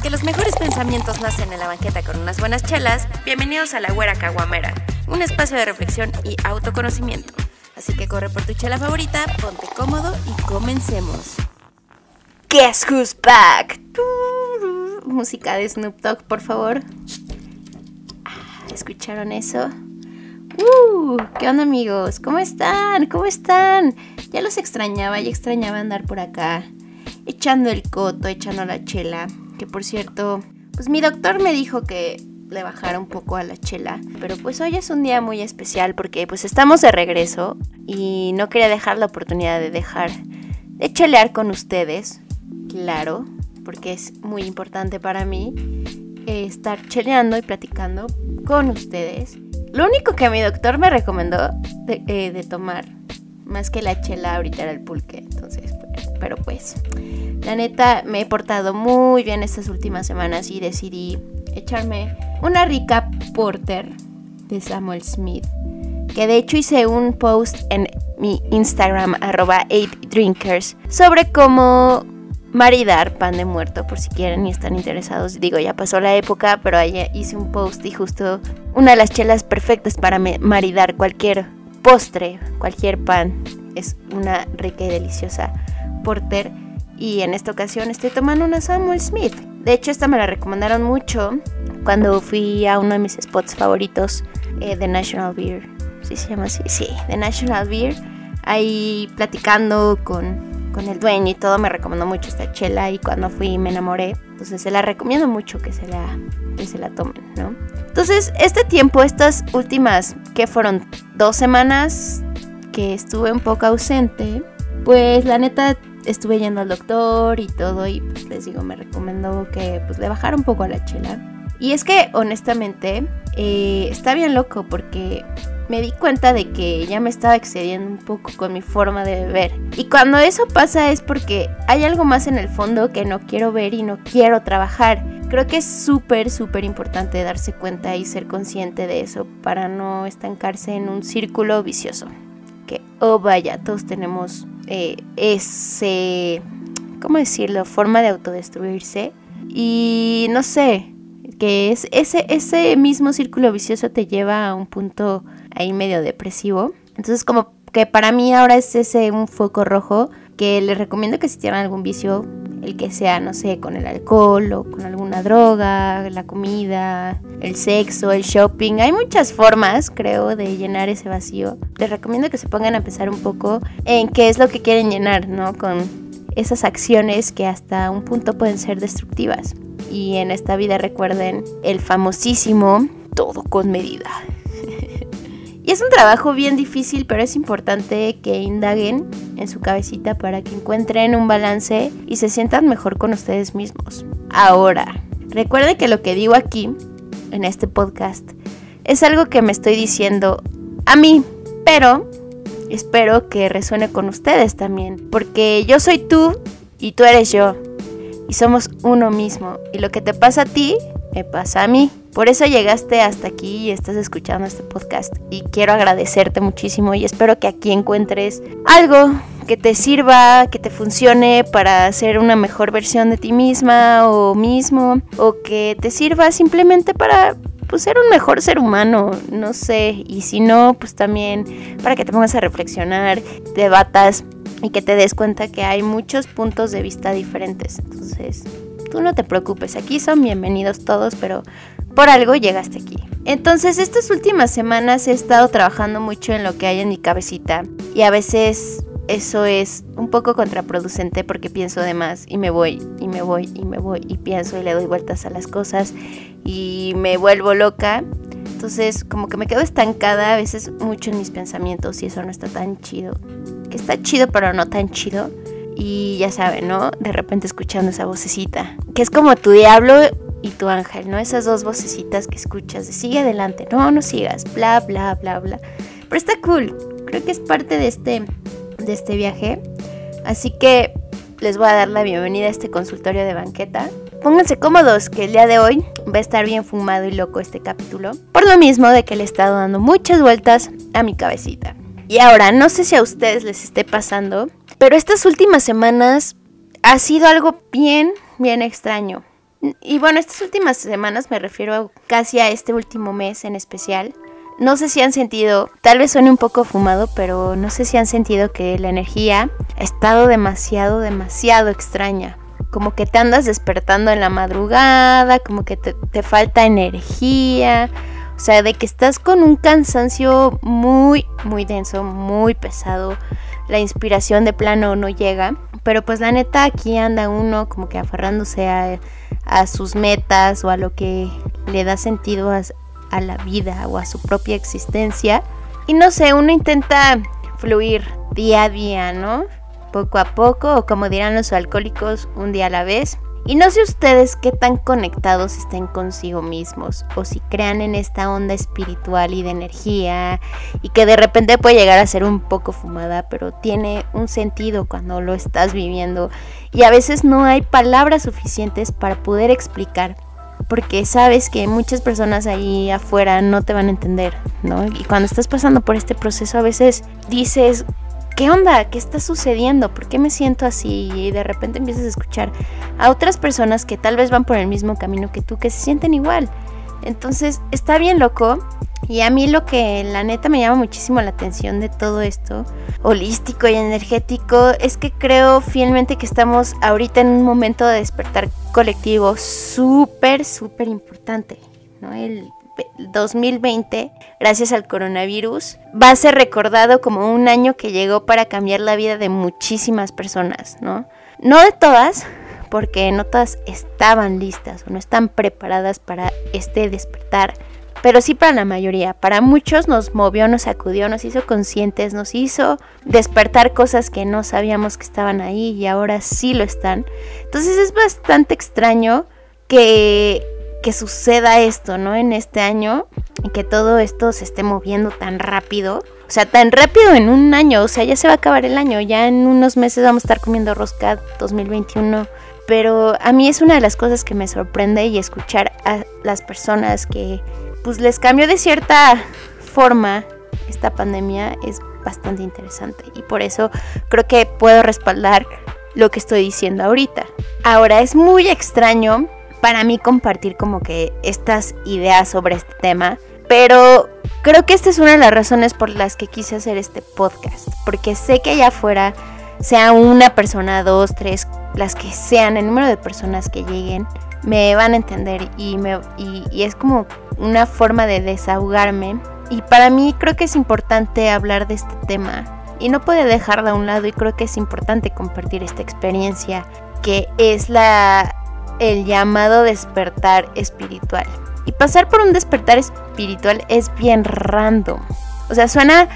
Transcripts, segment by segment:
Porque los mejores pensamientos nacen en la banqueta con unas buenas chelas, bienvenidos a la Güera Caguamera, un espacio de reflexión y autoconocimiento. Así que corre por tu chela favorita, ponte cómodo y comencemos. Guess who's back? Música de Snoop Dogg, por favor. Ah, ¿Escucharon eso? Uh, ¿Qué onda amigos? ¿Cómo están? ¿Cómo están? Ya los extrañaba, ya extrañaba andar por acá, echando el coto, echando la chela. Que por cierto, pues mi doctor me dijo que le bajara un poco a la chela. Pero pues hoy es un día muy especial porque pues estamos de regreso y no quería dejar la oportunidad de dejar de chelear con ustedes. Claro, porque es muy importante para mí eh, estar cheleando y platicando con ustedes. Lo único que mi doctor me recomendó de, eh, de tomar, más que la chela ahorita era el pulque. Entonces, pero pues, la neta me he portado muy bien estas últimas semanas y decidí echarme una rica porter de Samuel Smith. Que de hecho hice un post en mi Instagram, arroba 8drinkers, sobre cómo maridar pan de muerto, por si quieren y están interesados. Digo, ya pasó la época, pero ahí hice un post y justo una de las chelas perfectas para maridar cualquier postre, cualquier pan. Es una rica y deliciosa porter. Y en esta ocasión estoy tomando una Samuel Smith. De hecho, esta me la recomendaron mucho cuando fui a uno de mis spots favoritos eh, de National Beer. ¿Sí se llama así? Sí, de National Beer. Ahí platicando con con el dueño y todo, me recomendó mucho esta chela y cuando fui me enamoré. Entonces se la recomiendo mucho que se la, que se la tomen, ¿no? Entonces, este tiempo, estas últimas, que fueron dos semanas que estuve un poco ausente, pues la neta estuve yendo al doctor y todo y pues les digo, me recomendó que pues le bajara un poco a la chela. Y es que honestamente eh, está bien loco porque me di cuenta de que ya me estaba excediendo un poco con mi forma de beber. Y cuando eso pasa es porque hay algo más en el fondo que no quiero ver y no quiero trabajar. Creo que es súper, súper importante darse cuenta y ser consciente de eso para no estancarse en un círculo vicioso. Que, oh vaya, todos tenemos eh, ese, ¿cómo decirlo?, forma de autodestruirse. Y no sé, que es ese, ese mismo círculo vicioso te lleva a un punto ahí medio depresivo. Entonces como que para mí ahora es ese un foco rojo que les recomiendo que si tienen algún vicio, el que sea, no sé, con el alcohol o con alguna droga, la comida, el sexo, el shopping. Hay muchas formas, creo, de llenar ese vacío. Les recomiendo que se pongan a pensar un poco en qué es lo que quieren llenar, ¿no? Con esas acciones que hasta un punto pueden ser destructivas. Y en esta vida recuerden el famosísimo todo con medida. Y es un trabajo bien difícil, pero es importante que indaguen en su cabecita para que encuentren un balance y se sientan mejor con ustedes mismos. Ahora, recuerden que lo que digo aquí, en este podcast, es algo que me estoy diciendo a mí, pero espero que resuene con ustedes también, porque yo soy tú y tú eres yo y somos uno mismo. Y lo que te pasa a ti, me pasa a mí. Por eso llegaste hasta aquí y estás escuchando este podcast. Y quiero agradecerte muchísimo y espero que aquí encuentres algo que te sirva, que te funcione para ser una mejor versión de ti misma o mismo. O que te sirva simplemente para pues, ser un mejor ser humano, no sé. Y si no, pues también para que te pongas a reflexionar, debatas y que te des cuenta que hay muchos puntos de vista diferentes. Entonces, tú no te preocupes, aquí son bienvenidos todos, pero por algo llegaste aquí. Entonces, estas últimas semanas he estado trabajando mucho en lo que hay en mi cabecita y a veces eso es un poco contraproducente porque pienso de más y me voy y me voy y me voy y pienso y le doy vueltas a las cosas y me vuelvo loca. Entonces, como que me quedo estancada a veces mucho en mis pensamientos y eso no está tan chido que está chido pero no tan chido. Y ya saben, ¿no? De repente escuchando esa vocecita, que es como tu diablo y tu ángel, ¿no? Esas dos vocecitas que escuchas de sigue adelante, no, no sigas, bla, bla, bla, bla. Pero está cool, creo que es parte de este, de este viaje. Así que les voy a dar la bienvenida a este consultorio de banqueta. Pónganse cómodos, que el día de hoy va a estar bien fumado y loco este capítulo. Por lo mismo de que le he estado dando muchas vueltas a mi cabecita. Y ahora, no sé si a ustedes les esté pasando, pero estas últimas semanas ha sido algo bien, bien extraño. Y bueno, estas últimas semanas me refiero casi a este último mes en especial. No sé si han sentido, tal vez suene un poco fumado, pero no sé si han sentido que la energía ha estado demasiado, demasiado extraña. Como que te andas despertando en la madrugada, como que te, te falta energía. O sea, de que estás con un cansancio muy, muy denso, muy pesado. La inspiración de plano no llega. Pero pues la neta aquí anda uno como que aferrándose a, sus metas o a lo que le da sentido a, a la vida o a su propia existencia. Y no sé, uno intenta fluir día a día, ¿no? Poco a poco, o como dirán los alcohólicos, un día a la vez. Y no sé ustedes qué tan conectados estén consigo mismos o si crean en esta onda espiritual y de energía y que de repente puede llegar a ser un poco fumada, pero tiene un sentido cuando lo estás viviendo y a veces no hay palabras suficientes para poder explicar porque sabes que muchas personas ahí afuera no te van a entender, ¿no? Y cuando estás pasando por este proceso a veces dices, ¿qué onda? ¿Qué está sucediendo? ¿Por qué me siento así? Y de repente empiezas a escuchar a otras personas que tal vez van por el mismo camino que tú, que se sienten igual. Entonces está bien loco. Y a mí lo que la neta me llama muchísimo la atención de todo esto, holístico y energético, es que creo fielmente que estamos ahorita en un momento de despertar colectivo súper, súper importante. ¿no? El 2020, gracias al coronavirus, va a ser recordado como un año que llegó para cambiar la vida de muchísimas personas, ¿no? No de todas, porque no todas estaban listas o no están preparadas para este despertar, pero sí para la mayoría. Para muchos nos movió, nos sacudió, nos hizo conscientes, nos hizo despertar cosas que no sabíamos que estaban ahí y ahora sí lo están. Entonces es bastante extraño que que suceda esto, ¿no? En este año y que todo esto se esté moviendo tan rápido. O sea, tan rápido en un año, o sea, ya se va a acabar el año, ya en unos meses vamos a estar comiendo rosca 2021. Pero a mí es una de las cosas que me sorprende y escuchar a las personas que pues les cambió de cierta forma esta pandemia es bastante interesante y por eso creo que puedo respaldar lo que estoy diciendo ahorita. Ahora es muy extraño para mí compartir como que estas ideas sobre este tema, pero creo que esta es una de las razones por las que quise hacer este podcast, porque sé que allá afuera, sea una persona, dos, tres, las que sean, el número de personas que lleguen, me van a entender y, me, y, es como una forma de desahogarme. Y para mí creo que es importante hablar de este tema y no puede dejarla a un lado y creo que es importante compartir esta experiencia que es la el llamado despertar espiritual. Y pasar por un despertar espiritual es bien random. O sea, suena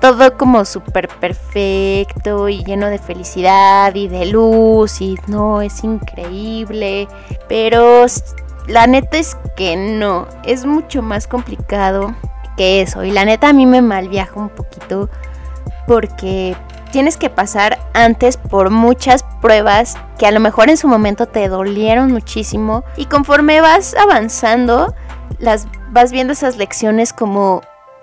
todo como súper perfecto y lleno de felicidad y de luz y no, es increíble. Pero la neta es que no, es mucho más complicado que eso. Y la neta a mí me malviaja un poquito porque tienes que pasar antes por muchas pruebas que a lo mejor en su momento te dolieron muchísimo y conforme vas avanzando las vas viendo esas lecciones como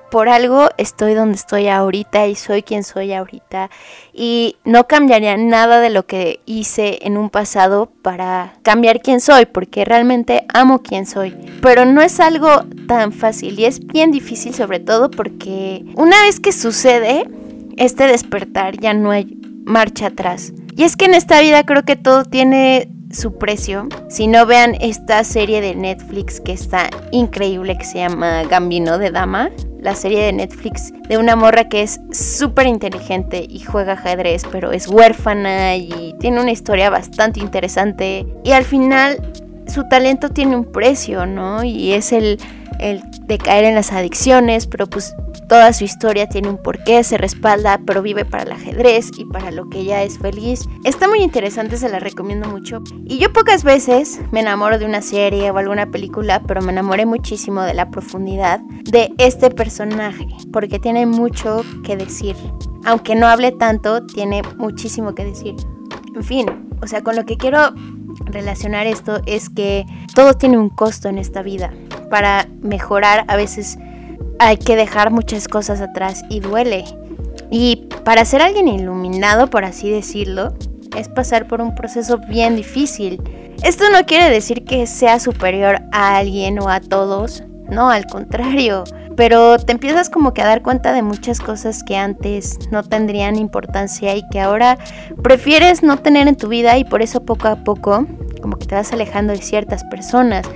por algo estoy donde estoy ahorita y soy quien soy ahorita y no cambiaría nada de lo que hice en un pasado para cambiar quién soy porque realmente amo quién soy. Pero no es algo tan fácil y es bien difícil sobre todo porque una vez que sucede este despertar ya no hay marcha atrás. Y es que en esta vida creo que todo tiene su precio. Si no vean esta serie de Netflix que está increíble que se llama Gambino de Dama, la serie de Netflix de una morra que es súper inteligente y juega ajedrez, pero es huérfana y tiene una historia bastante interesante. Y al final su talento tiene un precio, ¿no? Y es el, el de caer en las adicciones, pero pues Toda su historia tiene un porqué, se respalda, pero vive para el ajedrez y para lo que ella es feliz. Está muy interesante, se la recomiendo mucho. Y yo pocas veces me enamoro de una serie o alguna película, pero me enamoré muchísimo de la profundidad de este personaje, porque tiene mucho que decir. Aunque no hable tanto, tiene muchísimo que decir. En fin, o sea, con lo que quiero relacionar esto es que todo tiene un costo en esta vida. Para mejorar a veces hay que dejar muchas cosas atrás y duele. Y para ser alguien iluminado, por así decirlo, es pasar por un proceso bien difícil. Esto no quiere decir que sea superior a alguien o a todos, no, al contrario, pero te empiezas como que a dar cuenta de muchas cosas que antes no tendrían importancia y que ahora prefieres no tener en tu vida y por eso poco a poco como que te vas alejando de ciertas personas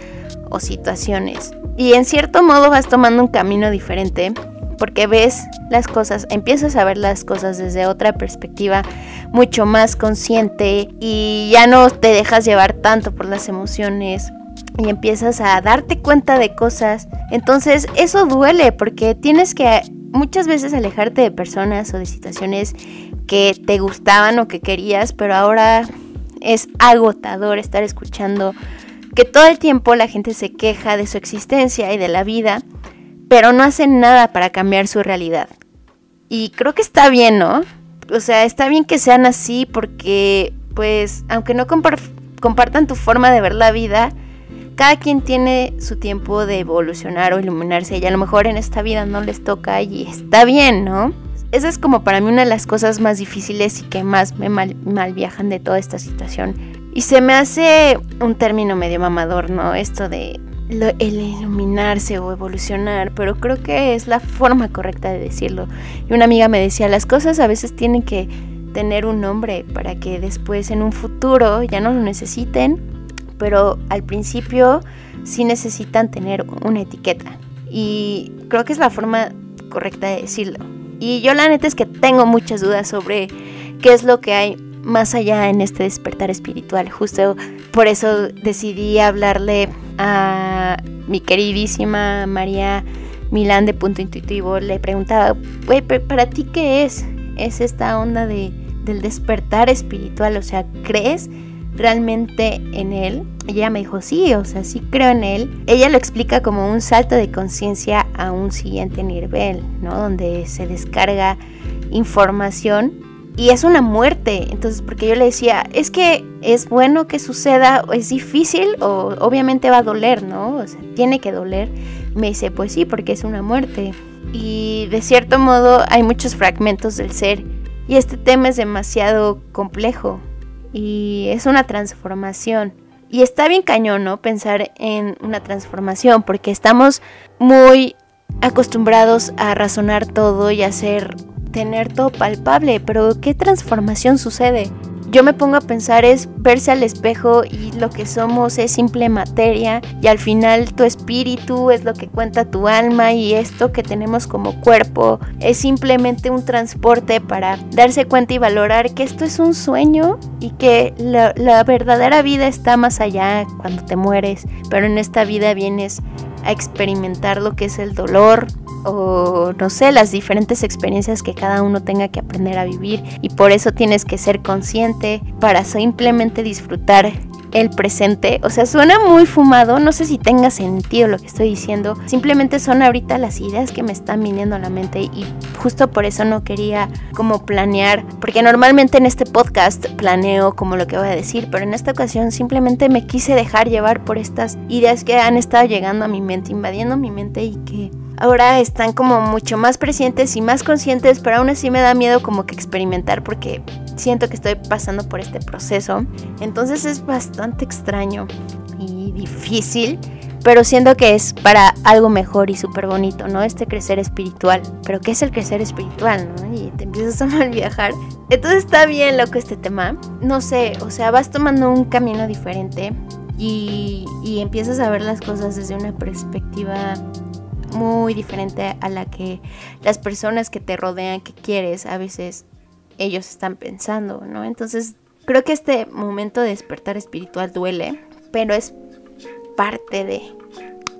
o situaciones. Y en cierto modo vas tomando un camino diferente porque ves las cosas, empiezas a ver las cosas desde otra perspectiva mucho más consciente y ya no te dejas llevar tanto por las emociones y empiezas a darte cuenta de cosas. Entonces eso duele porque tienes que muchas veces alejarte de personas o de situaciones que te gustaban o que querías, pero ahora es agotador estar escuchando que todo el tiempo la gente se queja de su existencia y de la vida, pero no hacen nada para cambiar su realidad. Y creo que está bien, ¿no? O sea, está bien que sean así porque, pues, aunque no compartan tu forma de ver la vida, cada quien tiene su tiempo de evolucionar o iluminarse y a lo mejor en esta vida no les toca y está bien, ¿no? Esa es como para mí una de las cosas más difíciles y que más me mal, viajan de toda esta situación. Y se me hace un término medio mamador, ¿no? Esto de el iluminarse o evolucionar, pero creo que es la forma correcta de decirlo. Y una amiga me decía, las cosas a veces tienen que tener un nombre para que después en un futuro ya no lo necesiten pero al principio sí necesitan tener una etiqueta. Y creo que es la forma correcta de decirlo. Y yo la neta es que tengo muchas dudas sobre qué es lo que hay más allá en este despertar espiritual. Justo por eso decidí hablarle a mi queridísima María Milán de Punto Intuitivo. Le preguntaba, güey, ¿para ti qué es? ¿Es esta onda de, del despertar espiritual? O sea, ¿crees realmente en él? Ella me dijo, sí, o sea, sí creo en él. Ella lo explica como un salto de conciencia a un siguiente nivel, ¿no? Donde se descarga información y es una muerte. Entonces, porque yo le decía, es que es bueno que suceda, es difícil o obviamente va a doler, ¿no? O sea, tiene que doler. Me dice, pues sí, porque es una muerte. Y de cierto modo hay muchos fragmentos del ser y este tema es demasiado complejo y es una transformación. Y está bien cañón, ¿no? Pensar en una transformación, porque estamos muy acostumbrados a razonar todo y a hacer, tener todo palpable, pero ¿qué transformación sucede? yo me pongo a pensar es verse al espejo y lo que somos es simple materia y al final tu espíritu es lo que cuenta tu alma y esto que tenemos como cuerpo es simplemente un transporte para darse cuenta y valorar que esto es un sueño y que la, verdadera vida está más allá cuando te mueres, pero en esta vida vienes a experimentar lo que es el dolor, o no sé, las diferentes experiencias que cada uno tenga que aprender a vivir. Y por eso tienes que ser consciente para simplemente disfrutar el presente. O sea, suena muy fumado, no sé si tenga sentido lo que estoy diciendo. Simplemente son ahorita las ideas que me están viniendo a la mente y justo por eso no quería como planear, porque normalmente en este podcast planeo como lo que voy a decir, pero en esta ocasión simplemente me quise dejar llevar por estas ideas que han estado llegando a mi mente, invadiendo mi mente y que ahora están como mucho más presentes y más conscientes, pero aún así me da miedo como que experimentar porque siento que estoy pasando por este proceso. Entonces es bastante extraño y difícil, pero siento que es para algo mejor y súper bonito, ¿no? Este crecer espiritual. Pero ¿qué es el crecer espiritual, no? Y te empiezas a mal viajar. Entonces está bien loco este tema. No sé, o sea, vas tomando un camino diferente y, y empiezas a ver las cosas desde una perspectiva muy diferente a la que las personas que te rodean, que quieres, a veces ellos están pensando, ¿no? Entonces, creo que este momento de despertar espiritual duele, pero es parte de...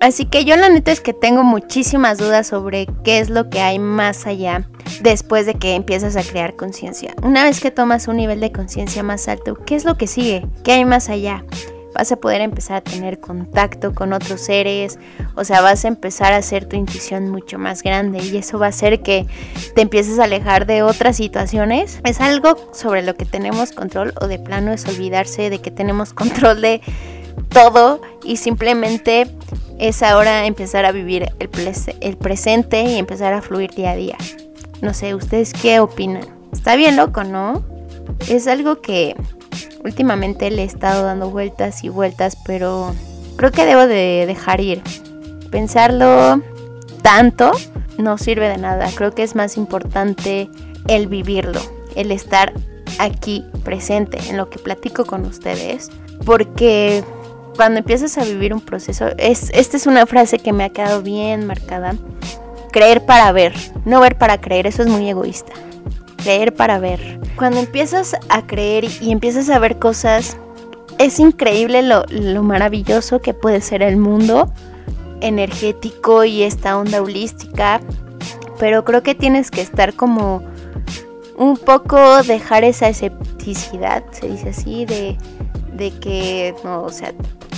Así que yo la neta es que tengo muchísimas dudas sobre qué es lo que hay más allá después de que empiezas a crear conciencia. Una vez que tomas un nivel de conciencia más alto, ¿qué es lo que sigue? ¿Qué hay más allá? Vas a poder empezar a tener contacto con otros seres, o sea, vas a empezar a hacer tu intuición mucho más grande y eso va a hacer que te empieces a alejar de otras situaciones. Es algo sobre lo que tenemos control o de plano es olvidarse de que tenemos control de todo y simplemente es ahora empezar a vivir el, el presente y empezar a fluir día a día. No sé, ¿ustedes qué opinan? Está bien loco, ¿no? Es algo que últimamente le he estado dando vueltas y vueltas, pero creo que debo de dejar ir. Pensarlo tanto no sirve de nada. Creo que es más importante el vivirlo, el estar aquí presente en lo que platico con ustedes, porque cuando empiezas a vivir un proceso, es, esta es una frase que me ha quedado bien marcada, creer para ver, no ver para creer, eso es muy egoísta, creer para ver. Cuando empiezas a creer y empiezas a ver cosas, es increíble lo, lo maravilloso que puede ser el mundo energético y esta onda holística, pero creo que tienes que estar como un poco dejar esa escepticidad, se dice así, de, de que, no, o sea,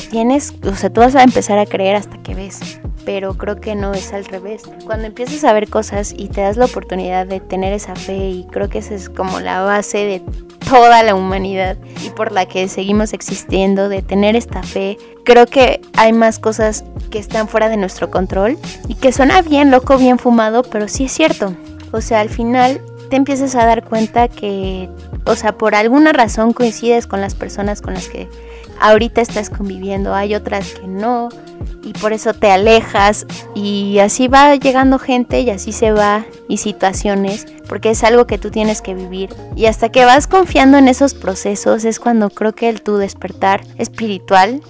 tienes, o sea, tú vas a empezar a creer hasta que ves, pero creo que no es al revés. Cuando empiezas a ver cosas y te das la oportunidad de tener esa fe, y creo que esa es como la base de toda la humanidad y por la que seguimos existiendo, de tener esta fe, creo que hay más cosas que están fuera de nuestro control y que suena bien loco, bien fumado, pero sí es cierto. O sea, al final te empiezas a dar cuenta que, o sea, por alguna razón coincides con las personas con las que ahorita estás conviviendo, hay otras que no, y por eso te alejas, y así va llegando gente y así se va, y situaciones, porque es algo que tú tienes que vivir. Y hasta que vas confiando en esos procesos es cuando creo que el tu despertar espiritual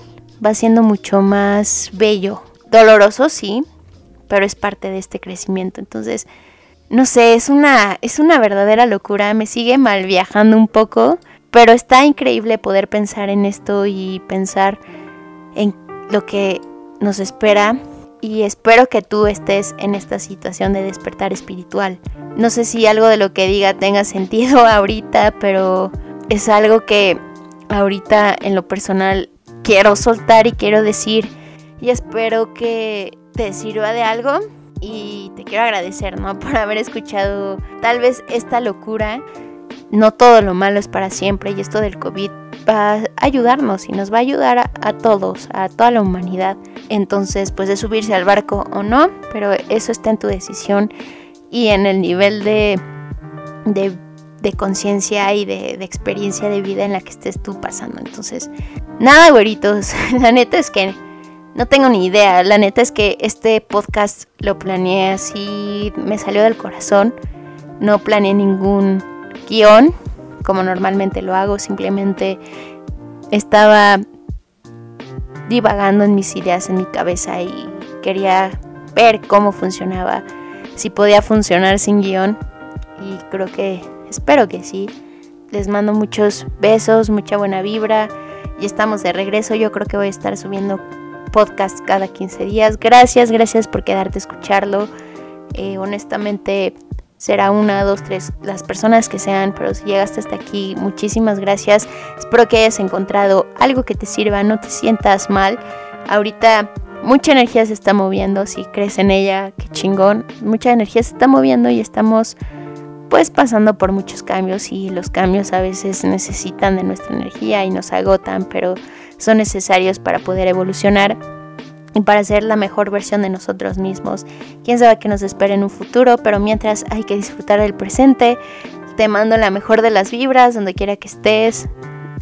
va siendo mucho más bello. Doloroso, sí, pero es parte de este crecimiento. Entonces, no sé, es una, es una verdadera locura, me sigue mal viajando un poco, pero está increíble poder pensar en esto y pensar en lo que nos espera y espero que tú estés en esta situación de despertar espiritual. No sé si algo de lo que diga tenga sentido ahorita, pero es algo que ahorita en lo personal quiero soltar y quiero decir y espero que te sirva de algo y te quiero agradecer, ¿no? Por haber escuchado tal vez esta locura. No todo lo malo es para siempre y esto del COVID va a ayudarnos y nos va a ayudar a, todos, a toda la humanidad. Entonces, pues de subirse al barco o no, pero eso está en tu decisión y en el nivel de, de, conciencia y de, de, experiencia de vida en la que estés tú pasando. Entonces, nada, güeritos, la neta es que no tengo ni idea, la neta es que este podcast lo planeé así, me salió del corazón, no planeé ningún guion como normalmente lo hago, simplemente estaba divagando en mis ideas en mi cabeza y quería ver cómo funcionaba, si podía funcionar sin guion y creo que, espero que sí. Les mando muchos besos, mucha buena vibra y estamos de regreso. Yo creo que voy a estar subiendo podcast cada 15 días. Gracias, gracias por quedarte a escucharlo. Eh, honestamente, será una, dos, tres, las personas que sean, pero si llegaste hasta aquí, muchísimas gracias. Espero que hayas encontrado algo que te sirva, no te sientas mal. Ahorita mucha energía se está moviendo, si crees en ella, qué chingón. Mucha energía se está moviendo y estamos pues pasando por muchos cambios y los cambios a veces necesitan de nuestra energía y nos agotan, pero son necesarios para poder evolucionar y para ser la mejor versión de nosotros mismos. Quién sabe qué nos espera en un futuro, pero mientras hay que disfrutar del presente. Te mando la mejor de las vibras, donde quiera que estés,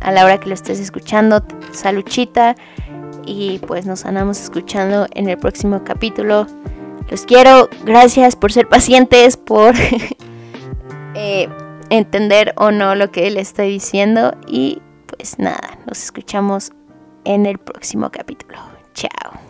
a la hora que lo estés escuchando. Saluchita. Y pues nos andamos escuchando en el próximo capítulo. Los quiero. Gracias por ser pacientes, por eh, entender o no lo que les estoy diciendo. Y pues nada, nos escuchamos en el próximo capítulo. Chao.